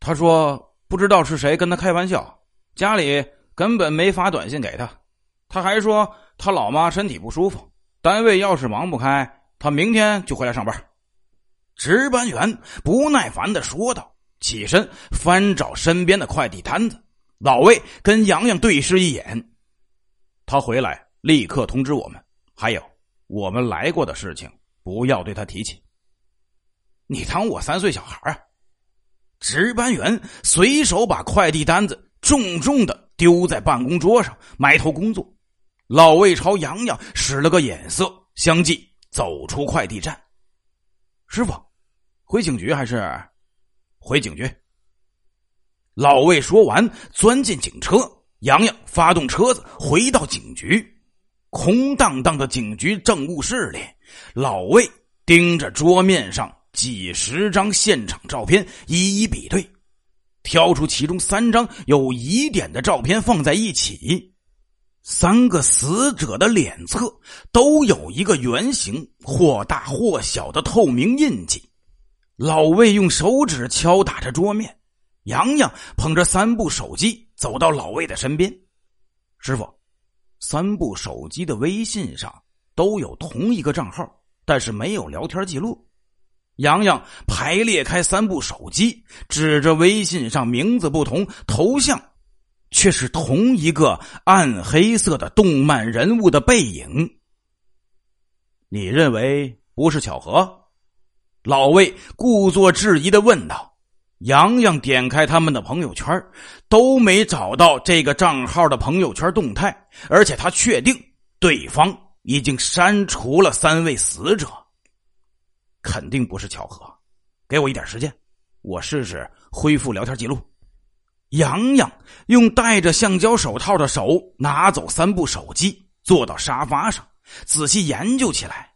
他说不知道是谁跟他开玩笑，家里根本没发短信给他。他还说他老妈身体不舒服，单位要是忙不开，他明天就回来上班。值班员不耐烦的说道，起身翻找身边的快递单子。老魏跟洋洋对视一眼，他回来立刻通知我们，还有我们来过的事情，不要对他提起。你当我三岁小孩啊？值班员随手把快递单子重重的丢在办公桌上，埋头工作。老魏朝洋洋使了个眼色，相继走出快递站。师傅，回警局还是回警局？老魏说完，钻进警车，洋洋发动车子回到警局。空荡荡的警局政务室里，老魏盯着桌面上几十张现场照片，一一比对，挑出其中三张有疑点的照片放在一起。三个死者的脸侧都有一个圆形或大或小的透明印记。老魏用手指敲打着桌面。洋洋捧着三部手机走到老魏的身边，师傅，三部手机的微信上都有同一个账号，但是没有聊天记录。洋洋排列开三部手机，指着微信上名字不同、头像却是同一个暗黑色的动漫人物的背影。你认为不是巧合？老魏故作质疑的问道。洋洋点开他们的朋友圈，都没找到这个账号的朋友圈动态，而且他确定对方已经删除了三位死者，肯定不是巧合。给我一点时间，我试试恢复聊天记录。洋洋用戴着橡胶手套的手拿走三部手机，坐到沙发上仔细研究起来。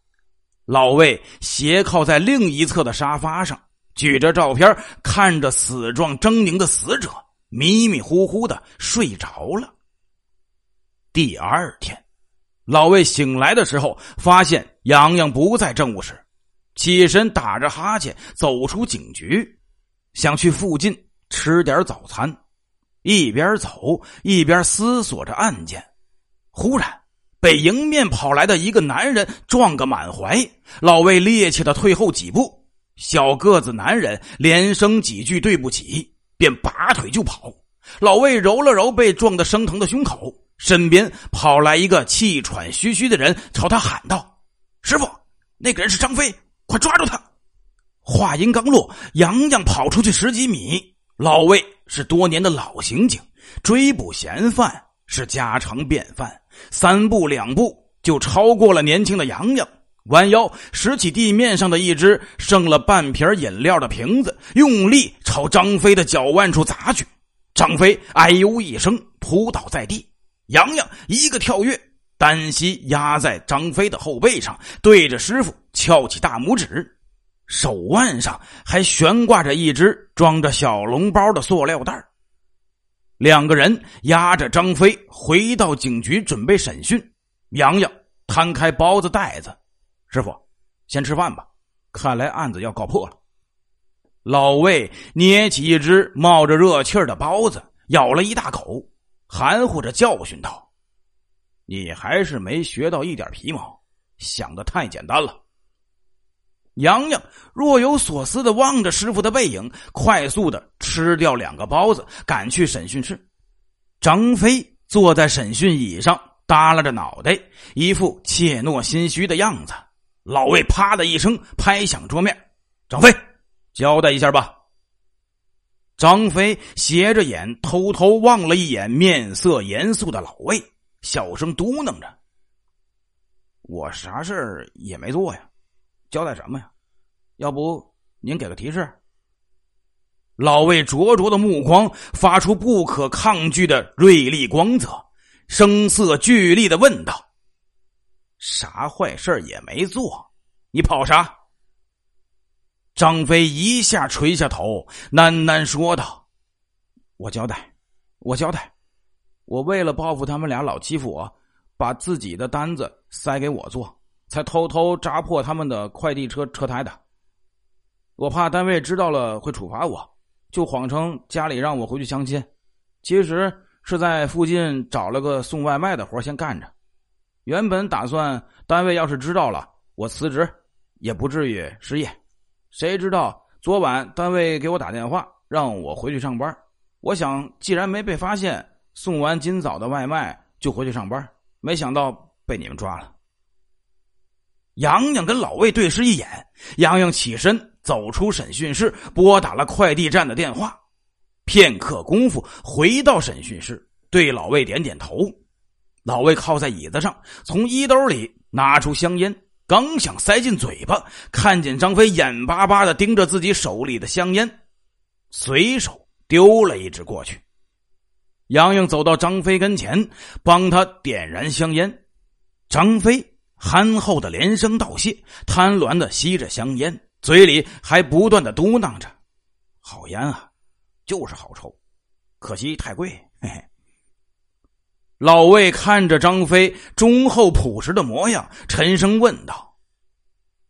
老魏斜靠在另一侧的沙发上。举着照片，看着死状狰狞的死者，迷迷糊糊的睡着了。第二天，老魏醒来的时候，发现洋洋不在政务室，起身打着哈欠走出警局，想去附近吃点早餐。一边走一边思索着案件，忽然被迎面跑来的一个男人撞个满怀，老魏趔趄的退后几步。小个子男人连声几句对不起，便拔腿就跑。老魏揉了揉被撞得生疼的胸口，身边跑来一个气喘吁吁的人，朝他喊道：“师傅，那个人是张飞，快抓住他！”话音刚落，洋洋跑出去十几米。老魏是多年的老刑警，追捕嫌犯是家常便饭，三步两步就超过了年轻的洋洋。弯腰拾起地面上的一只剩了半瓶饮料的瓶子，用力朝张飞的脚腕处砸去。张飞哎呦一声，扑倒在地。洋洋一个跳跃，单膝压在张飞的后背上，对着师傅翘起大拇指，手腕上还悬挂着一只装着小笼包的塑料袋。两个人押着张飞回到警局准备审讯。洋洋摊开包子袋子。师傅，先吃饭吧。看来案子要告破了。老魏捏起一只冒着热气的包子，咬了一大口，含糊着教训道：“你还是没学到一点皮毛，想的太简单了。”洋洋若有所思的望着师傅的背影，快速的吃掉两个包子，赶去审讯室。张飞坐在审讯椅上，耷拉着脑袋，一副怯懦心虚的样子。老魏啪的一声拍响桌面，张飞，交代一下吧。张飞斜着眼，偷偷望了一眼面色严肃的老魏，小声嘟囔着：“我啥事也没做呀，交代什么呀？要不您给个提示？”老魏灼灼的目光发出不可抗拒的锐利光泽，声色俱厉的问道。啥坏事也没做，你跑啥？张飞一下垂下头，喃喃说道：“我交代，我交代，我为了报复他们俩老欺负我，把自己的单子塞给我做，才偷偷扎破他们的快递车车胎的。我怕单位知道了会处罚我，就谎称家里让我回去相亲，其实是在附近找了个送外卖的活先干着。原本打算单位要是知道了我辞职，也不至于失业。谁知道昨晚单位给我打电话让我回去上班。我想既然没被发现，送完今早的外卖就回去上班。没想到被你们抓了。洋洋跟老魏对视一眼，洋洋起身走出审讯室，拨打了快递站的电话。片刻功夫，回到审讯室，对老魏点点头。老魏靠在椅子上，从衣兜里拿出香烟，刚想塞进嘴巴，看见张飞眼巴巴的盯着自己手里的香烟，随手丢了一支过去。杨洋走到张飞跟前，帮他点燃香烟。张飞憨厚的连声道谢，贪婪的吸着香烟，嘴里还不断的嘟囔着：“好烟啊，就是好抽，可惜太贵。”嘿嘿。老魏看着张飞忠厚朴实的模样，沉声问道：“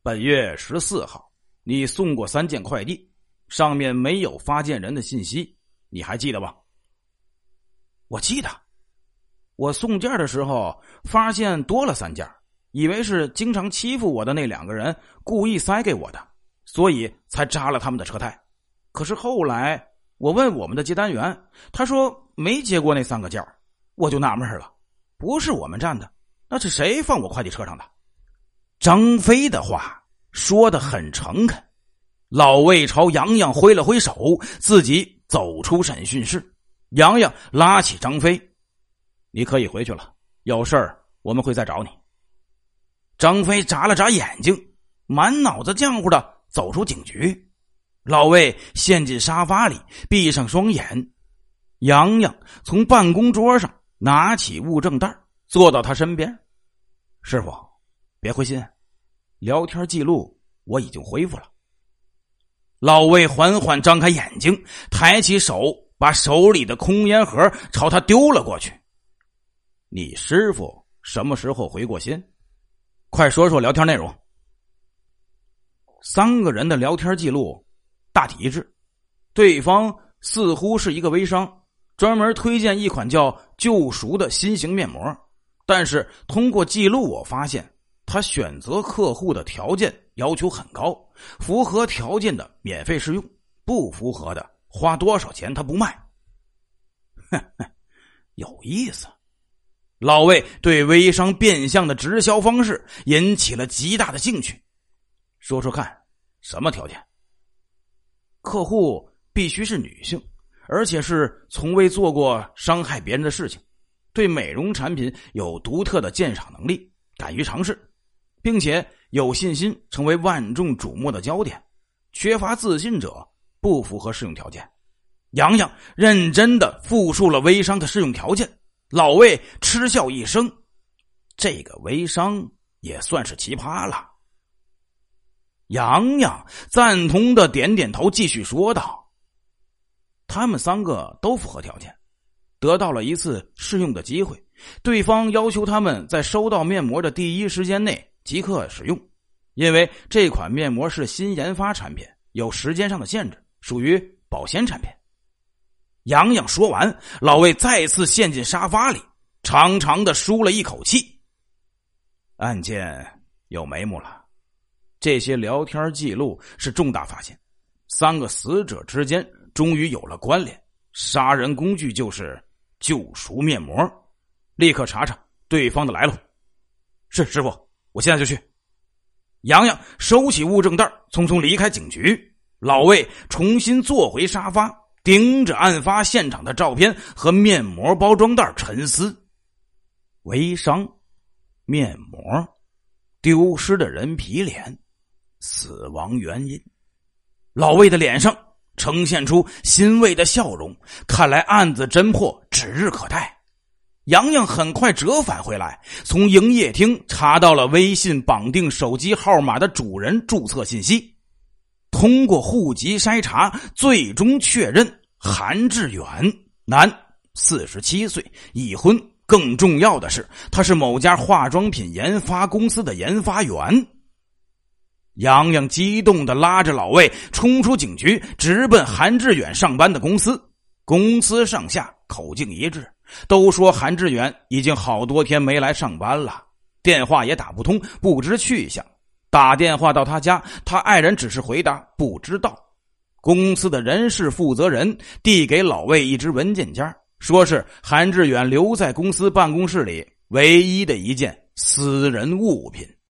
本月十四号，你送过三件快递，上面没有发件人的信息，你还记得吧？”“我记得，我送件的时候发现多了三件，以为是经常欺负我的那两个人故意塞给我的，所以才扎了他们的车胎。可是后来我问我们的接单员，他说没接过那三个件我就纳闷了，不是我们站的，那是谁放我快递车上的？张飞的话说的很诚恳。老魏朝杨洋挥了挥手，自己走出审讯室。杨洋拉起张飞：“你可以回去了，有事儿我们会再找你。”张飞眨了眨眼睛，满脑子浆糊的走出警局。老魏陷进沙发里，闭上双眼。杨洋从办公桌上。拿起物证袋，坐到他身边。师傅，别灰心，聊天记录我已经恢复了。老魏缓缓张开眼睛，抬起手，把手里的空烟盒朝他丢了过去。你师傅什么时候回过心？快说说聊天内容。三个人的聊天记录大体一致，对方似乎是一个微商。专门推荐一款叫“救赎”的新型面膜，但是通过记录我发现，他选择客户的条件要求很高，符合条件的免费试用，不符合的花多少钱他不卖。哼，有意思。老魏对微商变相的直销方式引起了极大的兴趣，说说看，什么条件？客户必须是女性。而且是从未做过伤害别人的事情，对美容产品有独特的鉴赏能力，敢于尝试，并且有信心成为万众瞩目的焦点。缺乏自信者不符合适用条件。洋洋认真的复述了微商的适用条件。老魏嗤笑一声：“这个微商也算是奇葩了。”洋洋赞同的点点头，继续说道。他们三个都符合条件，得到了一次试用的机会。对方要求他们在收到面膜的第一时间内即刻使用，因为这款面膜是新研发产品，有时间上的限制，属于保鲜产品。洋洋说完，老魏再次陷进沙发里，长长的舒了一口气。案件有眉目了，这些聊天记录是重大发现，三个死者之间。终于有了关联，杀人工具就是救赎面膜，立刻查查对方的来路。是师傅，我现在就去。洋洋收起物证袋，匆匆离开警局。老魏重新坐回沙发，盯着案发现场的照片和面膜包装袋沉思。微商，面膜，丢失的人皮脸，死亡原因。老魏的脸上。呈现出欣慰的笑容，看来案子侦破指日可待。洋洋很快折返回来，从营业厅查到了微信绑定手机号码的主人注册信息，通过户籍筛查，最终确认韩志远，男，四十七岁，已婚。更重要的是，他是某家化妆品研发公司的研发员。洋洋激动的拉着老魏冲出警局，直奔韩志远上班的公司。公司上下口径一致，都说韩志远已经好多天没来上班了，电话也打不通，不知去向。打电话到他家，他爱人只是回答不知道。公司的人事负责人递给老魏一只文件夹，说是韩志远留在公司办公室里唯一的一件私人物品。